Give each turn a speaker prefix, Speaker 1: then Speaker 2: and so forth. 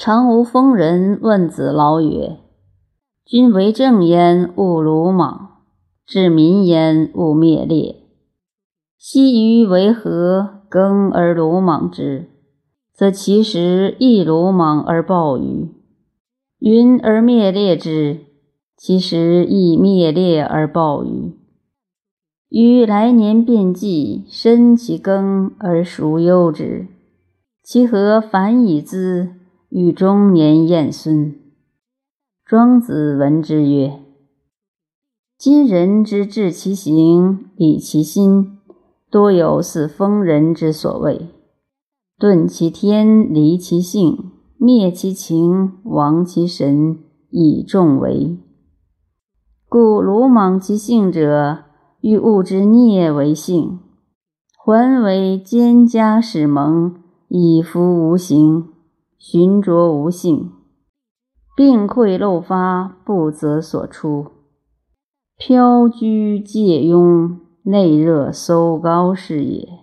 Speaker 1: 常无疯人问子劳曰：“君为政焉，勿鲁莽；治民焉，勿灭列。昔余为何耕而鲁莽之？则其实亦鲁莽而暴于。云而灭列之，其实亦灭列而暴于。于来年变季，申其耕而孰忧之？其何反以资？”与中年晏孙，庄子闻之曰：“今人之治其行，理其心，多有似疯人之所谓：顿其天，离其性，灭其情，亡其神，以众为。故鲁莽其性者，欲物之孽为性，还为蒹葭始萌，以服无形。”寻着无性，病溃漏发，不择所出；飘居借庸，内热搜高是也。